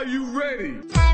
Are you ready?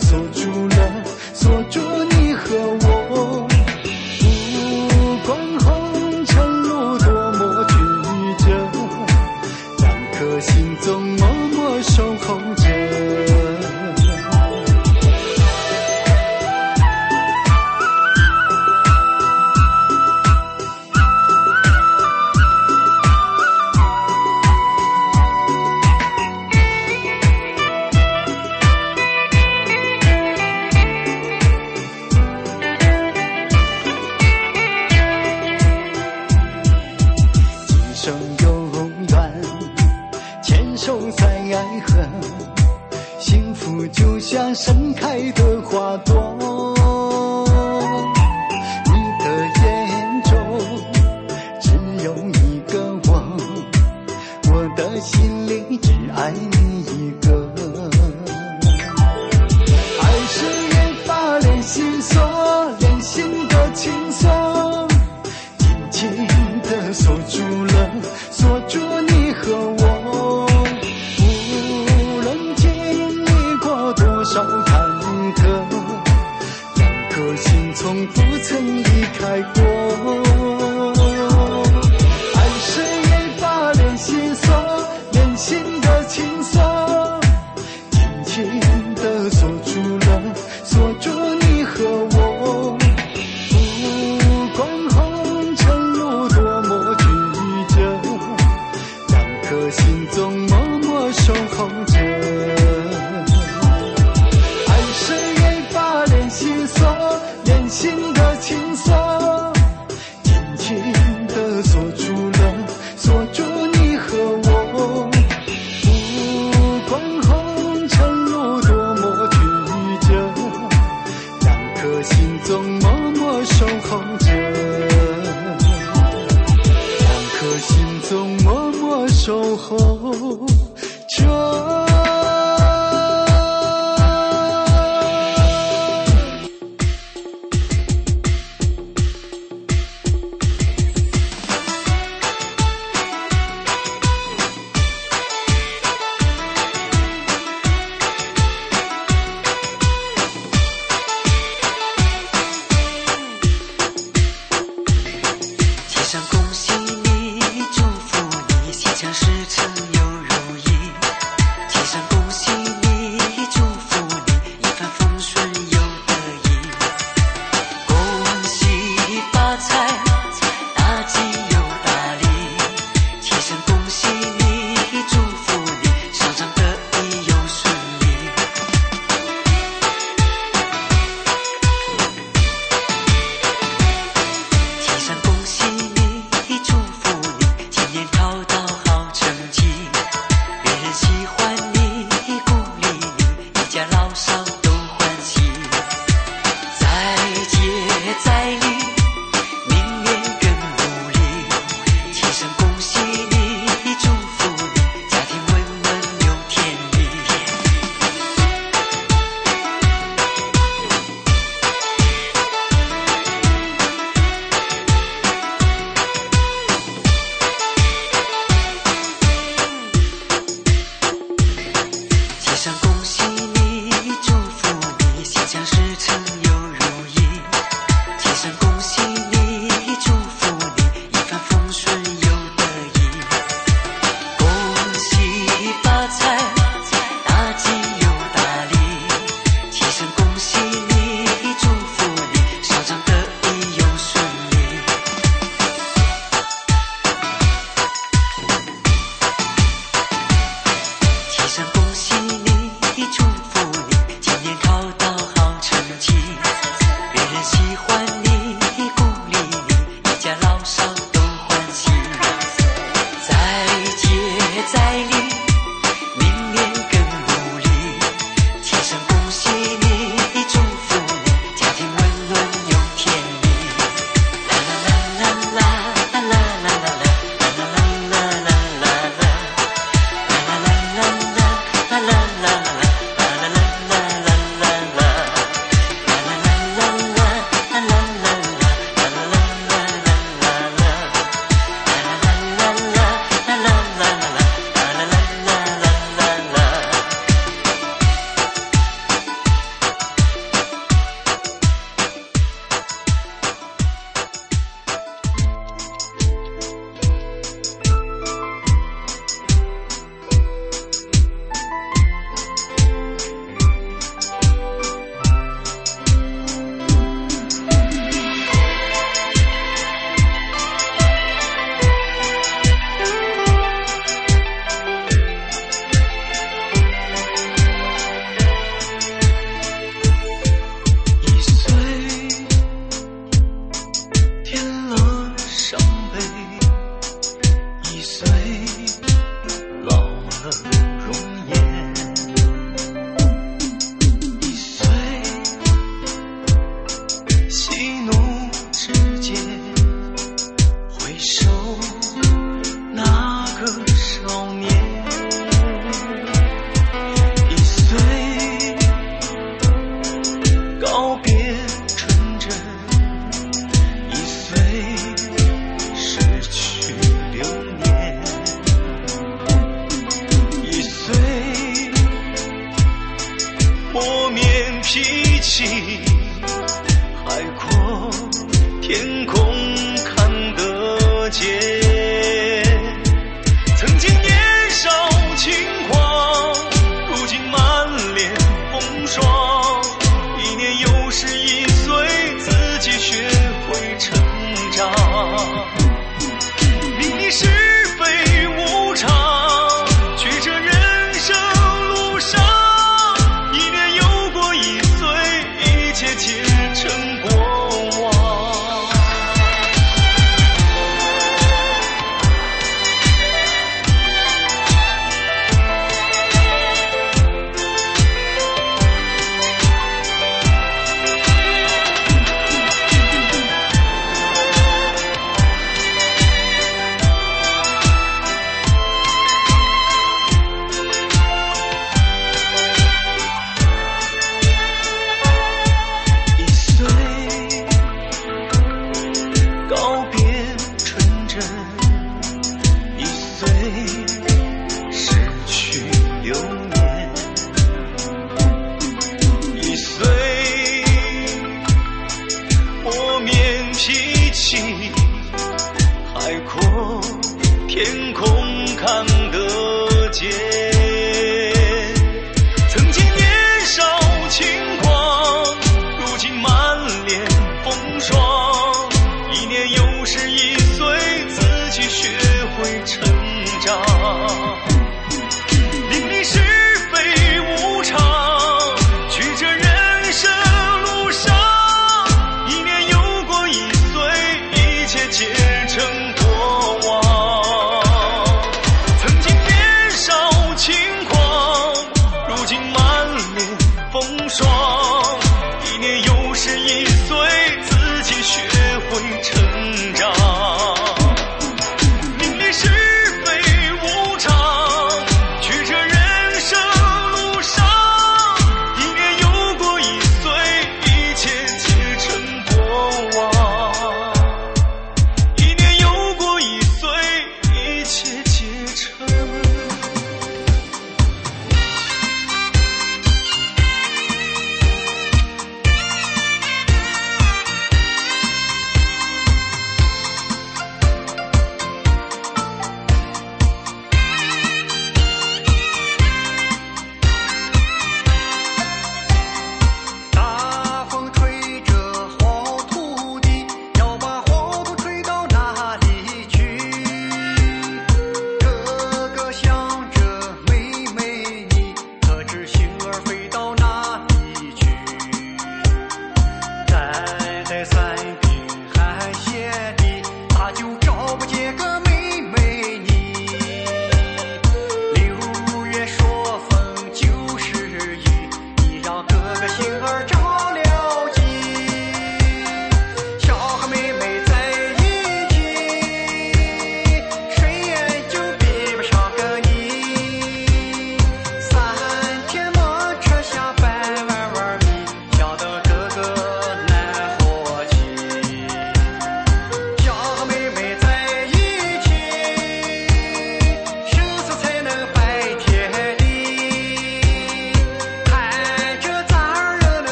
锁住了 ojos.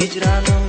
hicranım